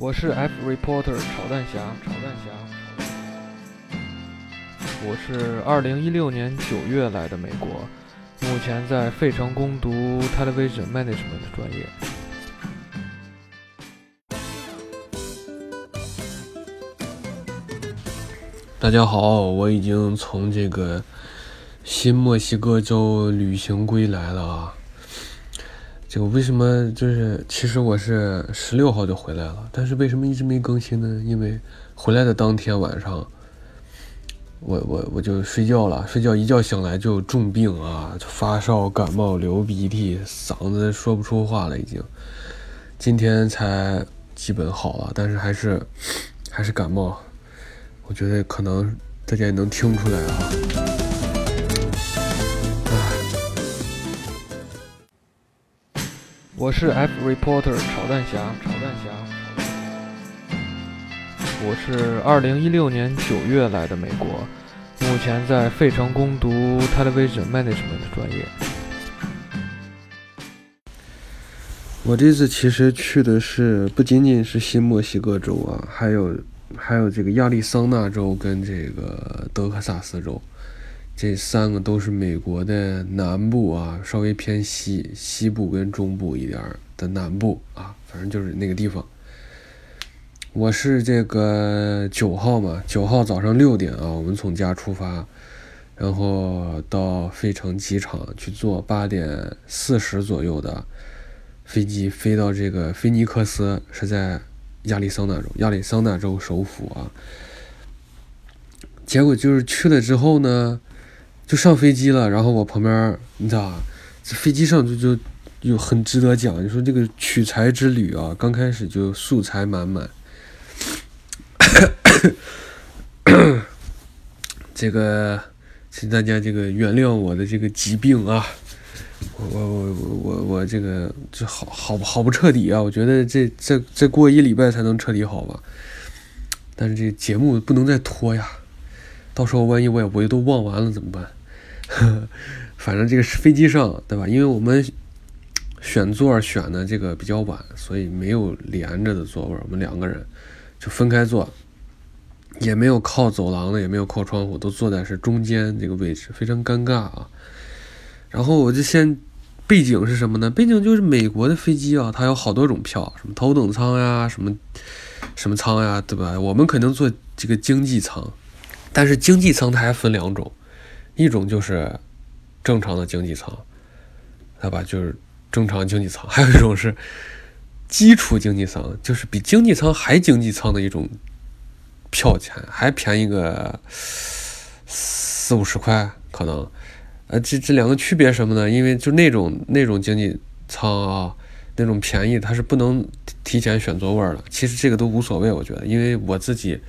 我是 F reporter 炒蛋侠，炒蛋侠。我是二零一六年九月来的美国，目前在费城攻读 Television Management 专业。大家好，我已经从这个新墨西哥州旅行归来了啊。这个为什么就是其实我是十六号就回来了，但是为什么一直没更新呢？因为回来的当天晚上，我我我就睡觉了，睡觉一觉醒来就重病啊，发烧、感冒、流鼻涕，嗓子说不出话了已经。今天才基本好了，但是还是还是感冒。我觉得可能大家也能听出来啊。我是 F reporter 炒蛋侠，炒蛋侠。我是二零一六年九月来的美国，目前在费城攻读 Television Management 的专业。我这次其实去的是不仅仅是新墨西哥州啊，还有。还有这个亚利桑那州跟这个德克萨斯州，这三个都是美国的南部啊，稍微偏西西部跟中部一点的南部啊，反正就是那个地方。我是这个九号嘛，九号早上六点啊，我们从家出发，然后到费城机场去坐八点四十左右的飞机飞到这个菲尼克斯，是在。亚利桑那州，亚利桑那州首府啊。结果就是去了之后呢，就上飞机了。然后我旁边，你知道，这飞机上就就就很值得讲。你说这个取材之旅啊，刚开始就素材满满。这个，请大家这个原谅我的这个疾病啊。我我我我我这个这好好好不彻底啊！我觉得这这再过一礼拜才能彻底好吧。但是这节目不能再拖呀，到时候万一我也我也都忘完了怎么办？反正这个是飞机上对吧？因为我们选座选的这个比较晚，所以没有连着的座位，我们两个人就分开坐，也没有靠走廊的，也没有靠窗户，都坐在是中间这个位置，非常尴尬啊。然后我就先，背景是什么呢？背景就是美国的飞机啊，它有好多种票，什么头等舱呀，什么什么舱呀，对吧？我们肯定坐这个经济舱，但是经济舱它还分两种，一种就是正常的经济舱，对吧？就是正常经济舱，还有一种是基础经济舱，就是比经济舱还经济舱的一种票钱，还便宜个四五十块可能。呃，这这两个区别什么呢？因为就那种那种经济舱啊，那种便宜，它是不能提前选座位了。其实这个都无所谓，我觉得，因为我自己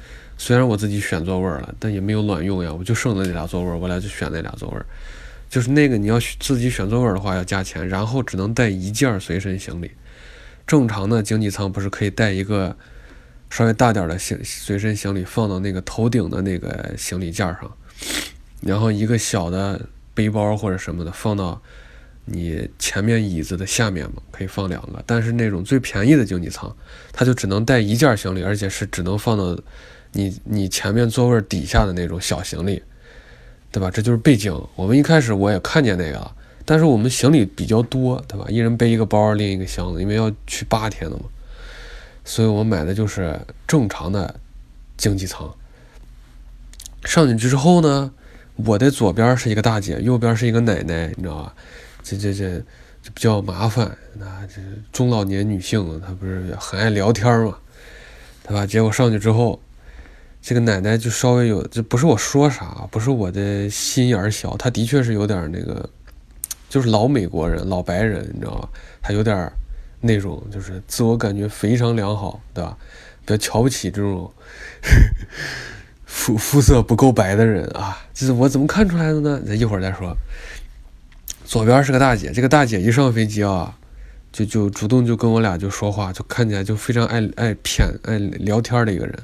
虽然我自己选座位了，但也没有卵用呀。我就剩了那俩座位，我俩就选那俩座位。就是那个你要自己选座位的话要加钱，然后只能带一件随身行李。正常的经济舱不是可以带一个稍微大点的行随身行李放到那个头顶的那个行李架上，然后一个小的。背包或者什么的放到你前面椅子的下面嘛，可以放两个。但是那种最便宜的经济舱，它就只能带一件行李，而且是只能放到你你前面座位底下的那种小行李，对吧？这就是背景。我们一开始我也看见那个，但是我们行李比较多，对吧？一人背一个包，另一个箱子，因为要去八天的嘛，所以我买的就是正常的经济舱。上去之后呢？我的左边是一个大姐，右边是一个奶奶，你知道吧？这这这这比较麻烦。那这中老年女性，她不是很爱聊天嘛，对吧？结果上去之后，这个奶奶就稍微有，这不是我说啥，不是我的心眼小，她的确是有点那个，就是老美国人、老白人，你知道吧？她有点那种，就是自我感觉非常良好，对吧？比较瞧不起这种。肤肤色不够白的人啊，这是我怎么看出来的呢？咱一会儿再说。左边是个大姐，这个大姐一上飞机啊，就就主动就跟我俩就说话，就看起来就非常爱爱骗爱聊天的一个人。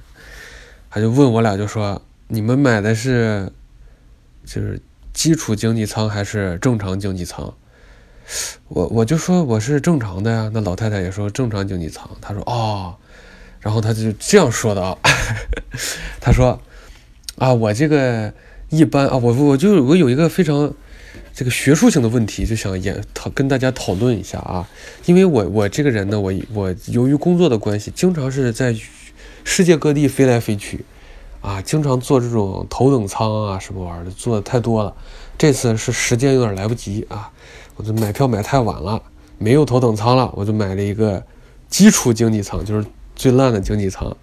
他就问我俩就说：“你们买的是就是基础经济舱还是正常经济舱？”我我就说我是正常的呀。那老太太也说正常经济舱。她说：“哦。”然后他就这样说的啊，他说啊，我这个一般啊，我我就我有一个非常这个学术性的问题，就想研讨跟大家讨论一下啊，因为我我这个人呢，我我由于工作的关系，经常是在世界各地飞来飞去。啊，经常坐这种头等舱啊，什么玩意儿的，坐的太多了。这次是时间有点来不及啊，我就买票买太晚了，没有头等舱了，我就买了一个基础经济舱，就是最烂的经济舱。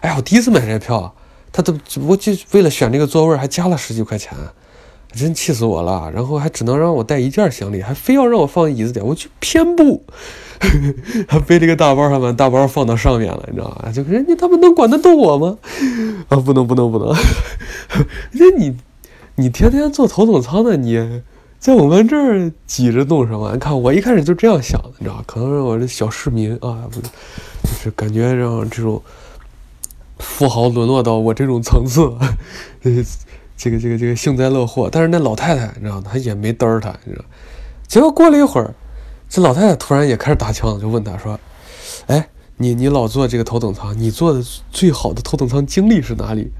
哎呀，我第一次买这票，他都我就为了选这个座位还加了十几块钱，真气死我了。然后还只能让我带一件行李，还非要让我放椅子底，我去偏不。还背这个大包，还把大包放到上面了，你知道吧？就人家他们能管得动我吗？啊，不能不能不能！那 你你天天坐头等舱的，你在我们这儿挤着弄什么？你看我一开始就这样想的，你知道吧？可能是我这小市民啊，不就是感觉让这种富豪沦落到我这种层次，这个这个这个幸灾乐祸。但是那老太太，你知道，她也没嘚儿他，你知道。结果过了一会儿。这老太太突然也开始打枪，就问他说：“哎，你你老坐这个头等舱，你坐的最好的头等舱经历是哪里？”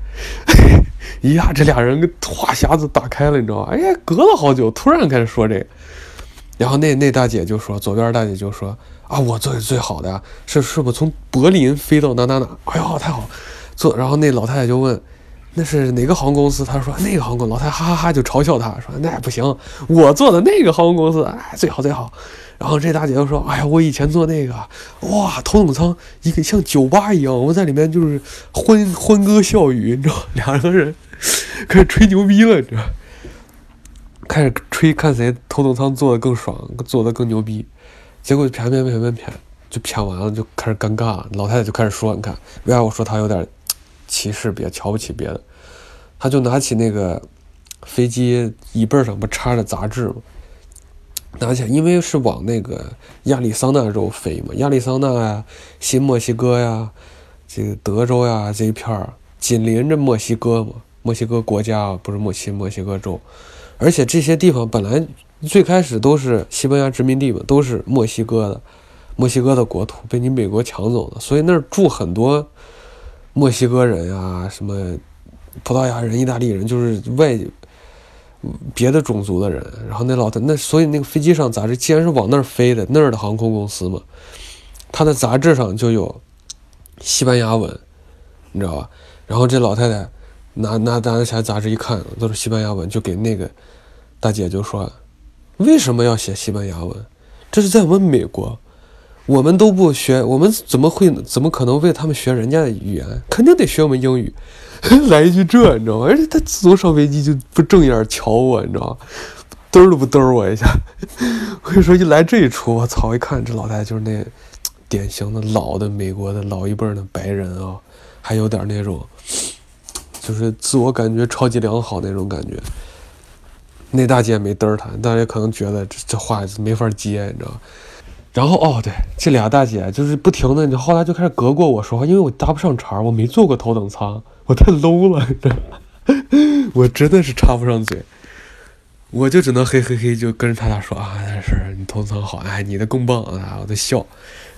一下，这俩人话匣子打开了，你知道吧？哎呀，隔了好久，突然开始说这个。然后那那大姐就说：“左边大姐就说啊，我坐的最好的是是不从柏林飞到哪哪哪？哎呦，太好！坐。然后那老太太就问：那是哪个航空公司？他说那个航空。老太太哈哈哈就嘲笑他说：那不行，我坐的那个航空公司哎最好最好。”然后这大姐就说：“哎呀，我以前坐那个，哇，头等舱一个像酒吧一样，我在里面就是欢欢歌笑语，你知道，两个人开始吹牛逼了，你知道，开始吹看谁头等舱坐的更爽，坐的更牛逼。结果偏偏偏偏偏就偏完了，就开始尴尬。老太太就开始说：‘你看，为啥我说她有点歧视别瞧不起别的？’他就拿起那个飞机椅背上不插着杂志吗？”拿起来，因为是往那个亚利桑那州飞嘛，亚利桑那呀、新墨西哥呀、这个德州呀这一片儿紧邻着墨西哥嘛，墨西哥国家不是墨西墨西哥州，而且这些地方本来最开始都是西班牙殖民地嘛，都是墨西哥的，墨西哥的国土被你美国抢走了，所以那儿住很多墨西哥人呀，什么葡萄牙人、意大利人，就是外。别的种族的人，然后那老太那，所以那个飞机上杂志，既然是往那儿飞的，那儿的航空公司嘛，他的杂志上就有西班牙文，你知道吧？然后这老太太拿拿拿起来杂志一看，都是西班牙文，就给那个大姐就说：“为什么要写西班牙文？这是在我们美国，我们都不学，我们怎么会怎么可能为他们学人家的语言？肯定得学我们英语。”来一句这，你知道吗？而且他自从上飞机就不正眼瞧我，你知道吗？嘚都不嘚我一下。我跟你说，一来这一出，我操！一看这老太太就是那典型的老的美国的老一辈的白人啊，还有点那种，就是自我感觉超级良好那种感觉。那大姐没嘚儿他，大姐可能觉得这这话没法接，你知道吗？然后哦，对，这俩大姐就是不停的，你后来就开始隔过我说话，因为我搭不上茬，我没坐过头等舱。我太 low 了，我真的是插不上嘴，我就只能嘿嘿嘿，就跟着他俩说啊，是你头层好，哎，你的更棒啊，我在笑。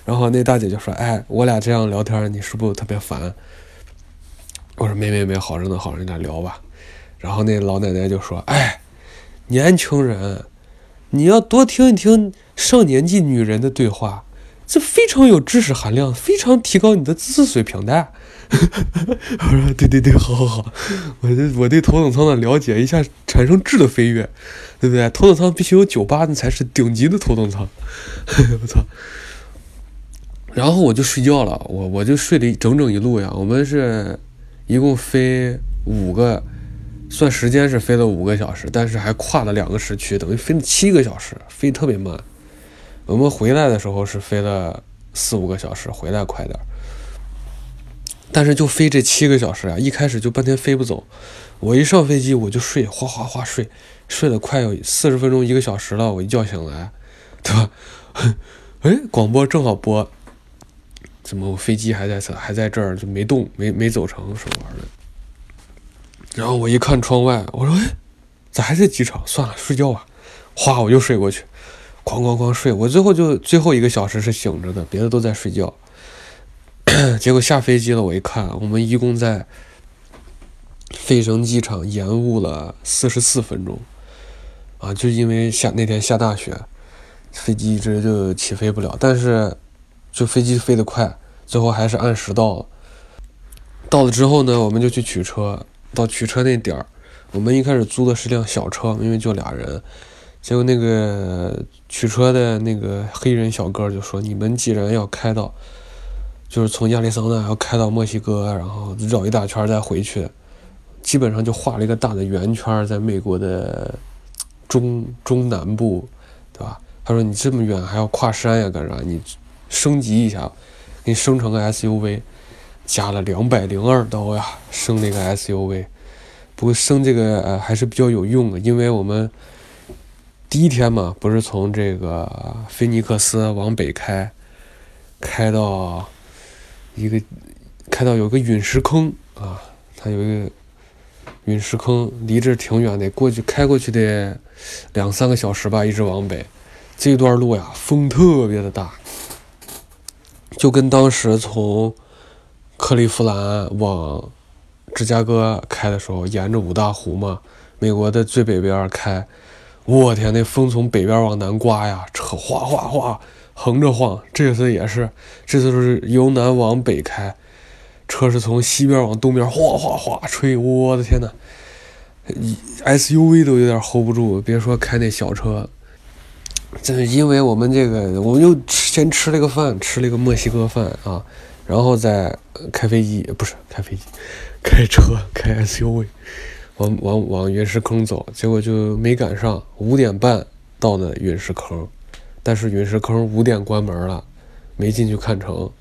然后那大姐就说，哎，我俩这样聊天，你是不是特别烦？我说没没没，好着呢，好着呢，聊吧。然后那老奶奶就说，哎，年轻人，你要多听一听上年纪女人的对话，这非常有知识含量，非常提高你的知识水平的。我 说对对对，好好好，我对我对头等舱的了解一下产生质的飞跃，对不对？头等舱必须有酒吧，那才是顶级的头等舱。我操！然后我就睡觉了，我我就睡了整整一路呀。我们是一共飞五个，算时间是飞了五个小时，但是还跨了两个时区，等于飞了七个小时，飞特别慢。我们回来的时候是飞了四五个小时，回来快点儿。但是就飞这七个小时啊，一开始就半天飞不走。我一上飞机我就睡，哗哗哗睡，睡了快有四十分钟一个小时了。我一觉醒来，对吧？哎，广播正好播，怎么我飞机还在这，还在这儿就没动，没没走成什么玩意儿？然后我一看窗外，我说哎，咋还在机场？算了，睡觉吧。哗，我又睡过去，哐哐哐睡。我最后就最后一个小时是醒着的，别的都在睡觉。结果下飞机了，我一看，我们一共在费城机场延误了四十四分钟，啊，就因为下那天下大雪，飞机一直就起飞不了。但是，就飞机飞得快，最后还是按时到了。到了之后呢，我们就去取车。到取车那点儿，我们一开始租的是辆小车，因为就俩人。结果那个取车的那个黑人小哥就说：“你们既然要开到，就是从亚利桑那要开到墨西哥，然后绕一大圈再回去，基本上就画了一个大的圆圈，在美国的中中南部，对吧？”他说：“你这么远还要跨山呀，干啥？你升级一下，给你升成个 SUV。”加了两百零二刀呀，升那个 SUV，不过升这个呃还是比较有用的，因为我们第一天嘛，不是从这个菲尼克斯往北开，开到一个开到有个陨石坑啊，它有一个陨石坑，离这挺远的，过去开过去得两三个小时吧，一直往北，这段路呀风特别的大，就跟当时从。克利夫兰往芝加哥开的时候，沿着五大湖嘛，美国的最北边开，我天，那风从北边往南刮呀，车哗哗哗横着晃。这次也是，这次是由南往北开，车是从西边往东边哗哗哗吹，我的天呐 s u v 都有点 hold 不住，别说开那小车。这是因为我们这个，我们又先吃了个饭，吃了一个墨西哥饭啊。然后再开飞机，不是开飞机，开车开 SUV，往往往陨石坑走，结果就没赶上，五点半到的陨石坑，但是陨石坑五点关门了，没进去看成，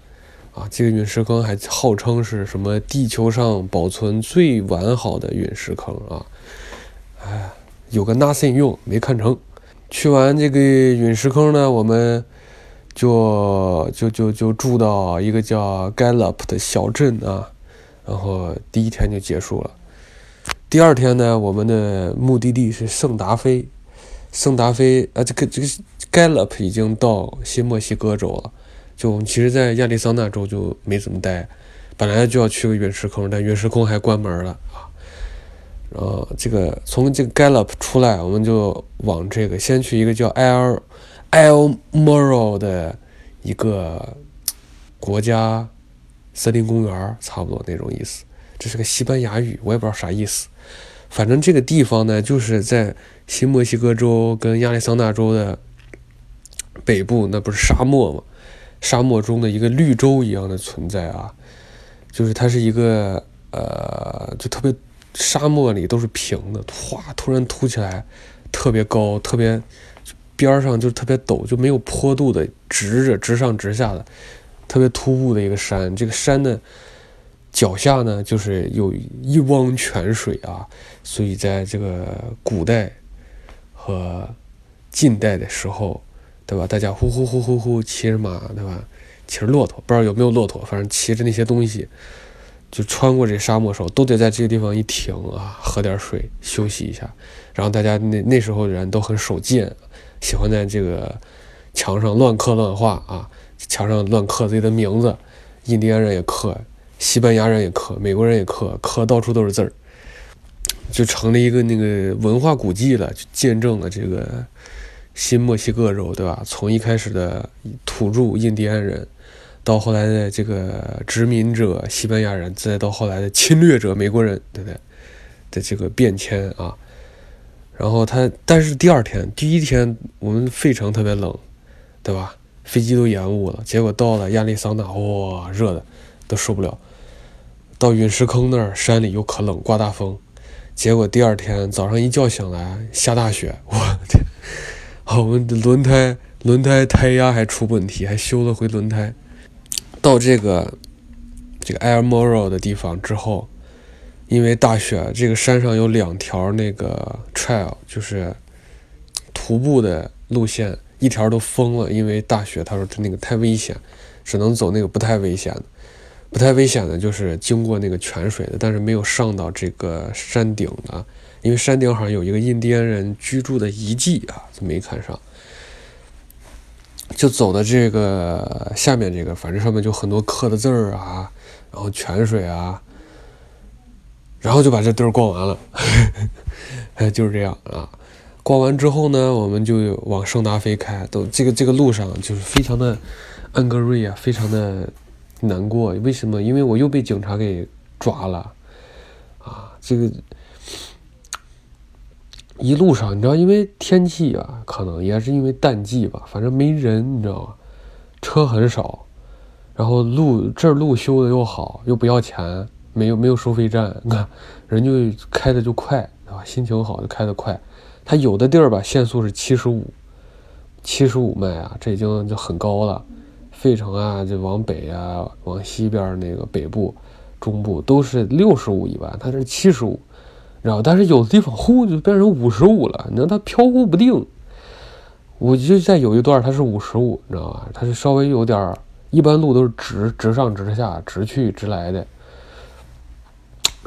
啊，这个陨石坑还号称是什么地球上保存最完好的陨石坑啊，哎，有个 nothing 用，没看成。去完这个陨石坑呢，我们。就就就就住到一个叫 Gallup 的小镇啊，然后第一天就结束了。第二天呢，我们的目的地是圣达菲，圣达菲啊，这个这个 Gallup 已经到新墨西哥州了。就我们其实，在亚利桑那州就没怎么待，本来就要去个陨石坑，但陨石坑还关门了啊。然后这个从这个 Gallup 出来，我们就往这个先去一个叫 L。El Moro 的一个国家森林公园，差不多那种意思。这是个西班牙语，我也不知道啥意思。反正这个地方呢，就是在新墨西哥州跟亚利桑那州的北部，那不是沙漠吗？沙漠中的一个绿洲一样的存在啊，就是它是一个呃，就特别沙漠里都是平的，哗，突然凸起来，特别高，特别。边上就特别陡，就没有坡度的，直着直上直下的，特别突兀的一个山。这个山的脚下呢，就是有一汪泉水啊。所以在这个古代和近代的时候，对吧？大家呼呼呼呼呼骑着马，对吧？骑着骆驼，不知道有没有骆驼，反正骑着那些东西，就穿过这沙漠的时候，都得在这个地方一停啊，喝点水，休息一下。然后大家那那时候的人都很守剑。喜欢在这个墙上乱刻乱画啊，墙上乱刻自己的名字，印第安人也刻，西班牙人也刻，美国人也刻，刻到处都是字儿，就成了一个那个文化古迹了，就见证了这个新墨西哥州，对吧？从一开始的土著印第安人，到后来的这个殖民者西班牙人，再到后来的侵略者美国人，对不对？的这个变迁啊。然后他，但是第二天、第一天我们费城特别冷，对吧？飞机都延误了。结果到了亚利桑那，哇，热的都受不了。到陨石坑那儿，山里又可冷，刮大风。结果第二天早上一觉醒来，下大雪，我天！我们的轮胎轮胎胎压还出问题，还修了回轮胎。到这个这个 Air Moro 的地方之后。因为大雪，这个山上有两条那个 trail，就是徒步的路线，一条都封了。因为大雪，他说他那个太危险，只能走那个不太危险的。不太危险的就是经过那个泉水的，但是没有上到这个山顶的，因为山顶好像有一个印第安人居住的遗迹啊，就没看上。就走的这个下面这个，反正上面就很多刻的字儿啊，然后泉水啊，然后就把这地儿逛完了，就是这样啊。逛完之后呢，我们就往圣达菲开，都这个这个路上就是非常的安格瑞啊，非常的难过。为什么？因为我又被警察给抓了啊！这个一路上，你知道，因为天气啊，可能也是因为淡季吧，反正没人，你知道吗？车很少，然后路这儿路修的又好，又不要钱，没有没有收费站，你看人就开的就快，对吧？心情好就开的快。它有的地儿吧，限速是七十五，七十五迈啊，这已经就很高了。费城啊，就往北啊，往西边那个北部、中部都是六十五一般，它是七十五，然后但是有的地方呼就变成五十五了，你知道它飘忽不定。我就在有一段它是五十五，你知道吧？它是稍微有点，一般路都是直直上直下、直去直来的。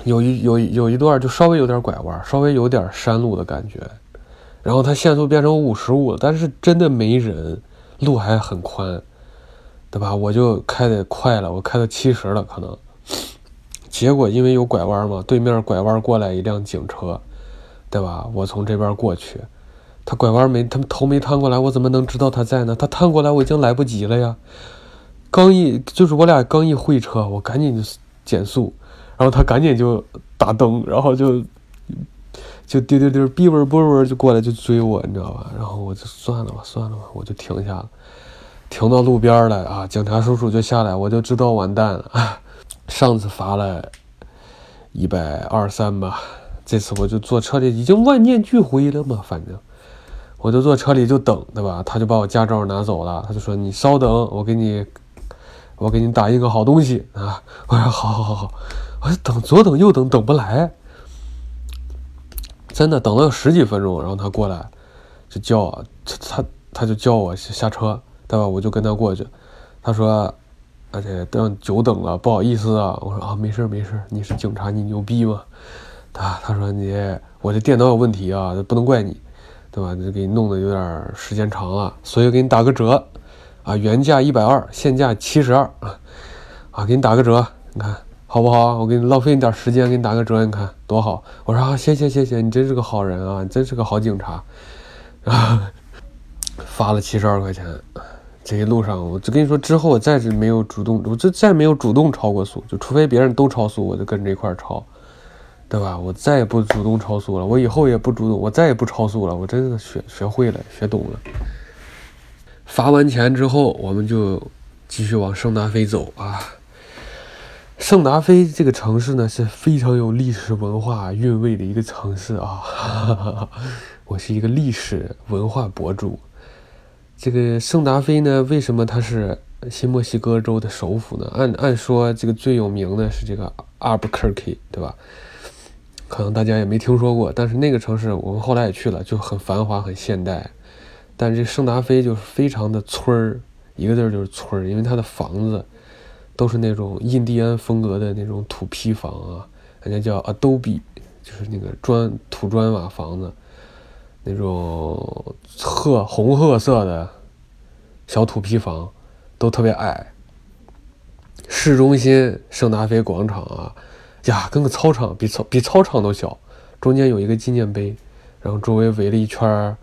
有一有有一段就稍微有点拐弯，稍微有点山路的感觉。然后它限速变成五十五了，但是真的没人，路还很宽，对吧？我就开的快了，我开到七十了可能。结果因为有拐弯嘛，对面拐弯过来一辆警车，对吧？我从这边过去，他拐弯没，他头没探过来，我怎么能知道他在呢？他探过来我已经来不及了呀。刚一就是我俩刚一会车，我赶紧减速，然后他赶紧就打灯，然后就。就丢丢丢，哔嗡啵嗡就过来就追我，你知道吧？然后我就算了吧，算了吧，我就停下了，停到路边了啊！警察叔叔就下来，我就知道完蛋了。上次罚了一百二三吧，这次我就坐车里已经万念俱灰了嘛，反正我就坐车里就等，对吧？他就把我驾照拿走了，他就说你稍等，我给你，我给你打印个好东西啊！我说好好好好，我等左等右等等不来。真的等了有十几分钟，然后他过来，就叫他他他就叫我下车，对吧？我就跟他过去。他说：“而且等久等了，不好意思啊。”我说：“啊，没事没事，你是警察，你牛逼吗？”他他说：“你我这电脑有问题啊，不能怪你，对吧？这给你弄的有点时间长了，所以给你打个折，啊，原价一百二，现价七十二啊，啊，给你打个折，你看。”好不好？我给你浪费你点时间，给你打个折，你看多好。我说啊，谢谢谢谢，你真是个好人啊，你真是个好警察。啊，罚了七十二块钱。这一路上，我就跟你说，之后我再是没有主动，我就再没有主动超过速，就除非别人都超速，我就跟着一块儿超，对吧？我再也不主动超速了，我以后也不主动，我再也不超速了，我真的学学会了，学懂了。罚完钱之后，我们就继续往圣达菲走啊。圣达菲这个城市呢是非常有历史文化韵味的一个城市啊！我是一个历史文化博主。这个圣达菲呢，为什么它是新墨西哥州的首府呢？按按说，这个最有名的是这个 Albuquerque，对吧？可能大家也没听说过，但是那个城市我们后来也去了，就很繁华、很现代。但是这圣达菲就是非常的村儿，一个字就是村儿，因为它的房子。都是那种印第安风格的那种土坯房啊，人家叫 adobe，就是那个砖土砖瓦房子，那种褐红褐色的小土坯房，都特别矮。市中心圣达菲广场啊，呀，跟个操场比操比操场都小，中间有一个纪念碑，然后周围围了一圈儿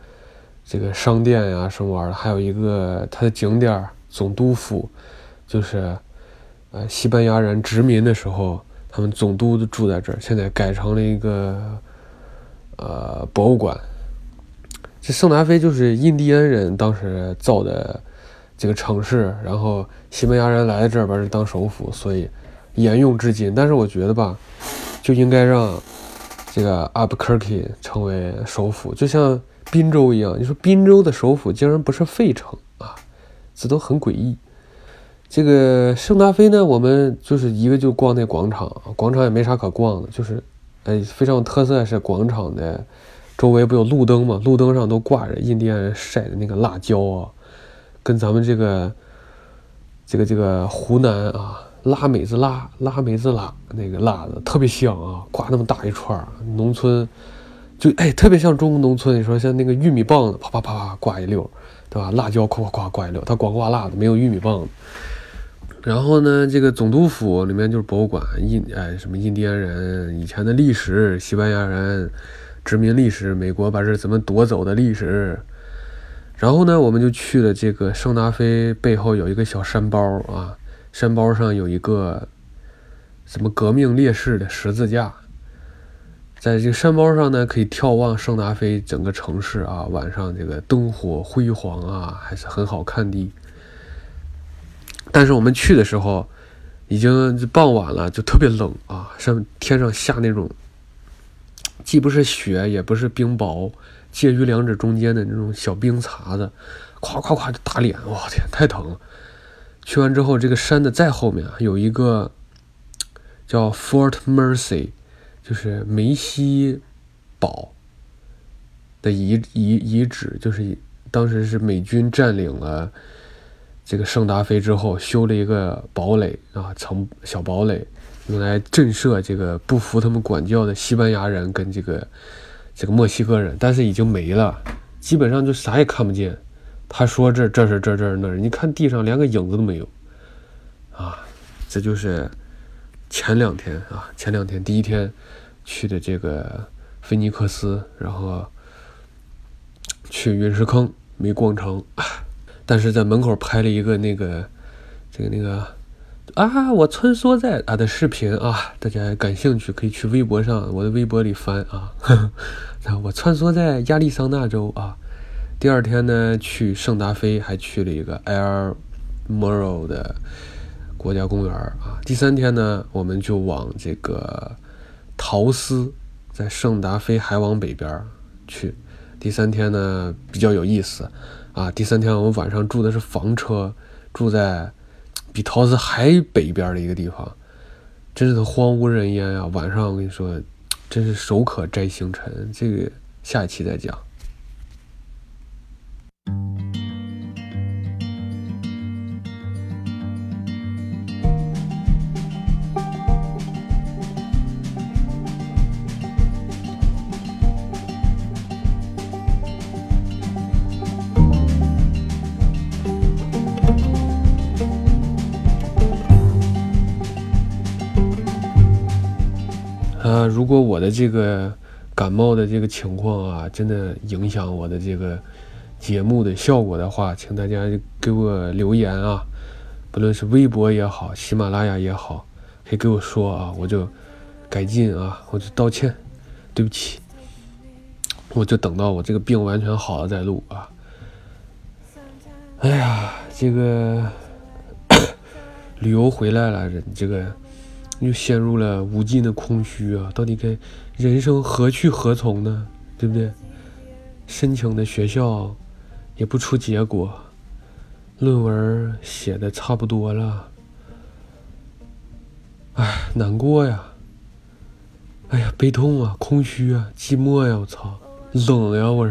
这个商店呀什么玩意儿，还有一个它的景点总督府，就是。呃，西班牙人殖民的时候，他们总督都住在这儿，现在改成了一个呃博物馆。这圣达菲就是印第安人当时造的这个城市，然后西班牙人来这边当首府，所以沿用至今。但是我觉得吧，就应该让这个 Albuquerque 成为首府，就像滨州一样。你说滨州的首府竟然不是费城啊，这都很诡异。这个圣达菲呢，我们就是一个就逛那广场，广场也没啥可逛的，就是，哎，非常有特色是广场的周围不有路灯嘛，路灯上都挂着印第安人晒的那个辣椒啊，跟咱们这个这个这个湖南啊拉美子辣拉美子辣那个辣子特别香啊，挂那么大一串，农村就哎特别像中国农村，你说像那个玉米棒子啪啪啪啪挂一溜，对吧？辣椒夸夸夸挂一溜，它光挂辣的，没有玉米棒子。然后呢，这个总督府里面就是博物馆，印哎什么印第安人以前的历史，西班牙人殖民历史，美国把这怎么夺走的历史。然后呢，我们就去了这个圣达菲背后有一个小山包啊，山包上有一个什么革命烈士的十字架，在这个山包上呢，可以眺望圣达菲整个城市啊，晚上这个灯火辉煌啊，还是很好看的。但是我们去的时候，已经傍晚了，就特别冷啊，上天上下那种，既不是雪，也不是冰雹，介于两者中间的那种小冰碴子，咵咵咵就打脸，我天，太疼了。去完之后，这个山的再后面，有一个叫 Fort Mercy，就是梅西堡的遗遗遗址，就是当时是美军占领了。这个圣达菲之后修了一个堡垒啊，城小堡垒，用来震慑这个不服他们管教的西班牙人跟这个这个墨西哥人，但是已经没了，基本上就啥也看不见。他说这这是这这那，你看地上连个影子都没有啊！这就是前两天啊，前两天第一天去的这个菲尼克斯，然后去陨石坑没逛成。但是在门口拍了一个那个，这个那个啊，我穿梭在啊的视频啊，大家感兴趣可以去微博上我的微博里翻啊。我穿梭在亚利桑那州啊。第二天呢，去圣达菲，还去了一个 Air Moro 的国家公园啊。第三天呢，我们就往这个陶斯，在圣达菲还往北边去。第三天呢，比较有意思。啊，第三天我们晚上住的是房车，住在比陶斯还北边的一个地方，真是荒无人烟啊！晚上我跟你说，真是手可摘星辰。这个下一期再讲。呃，如果我的这个感冒的这个情况啊，真的影响我的这个节目的效果的话，请大家给我留言啊，不论是微博也好，喜马拉雅也好，可以给我说啊，我就改进啊，我就道歉，对不起，我就等到我这个病完全好了再录啊。哎呀，这个 旅游回来了，人这个。又陷入了无尽的空虚啊！到底该人生何去何从呢？对不对？申请的学校也不出结果，论文写的差不多了，哎，难过呀！哎呀，悲痛啊，空虚啊，寂寞呀！我操，冷呀，我。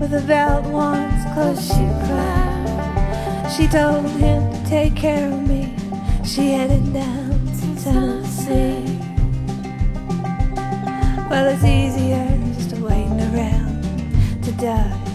with a belt once cause she cried. She told him to take care of me. She headed down to Tennessee. Well, it's easier just waiting around to die.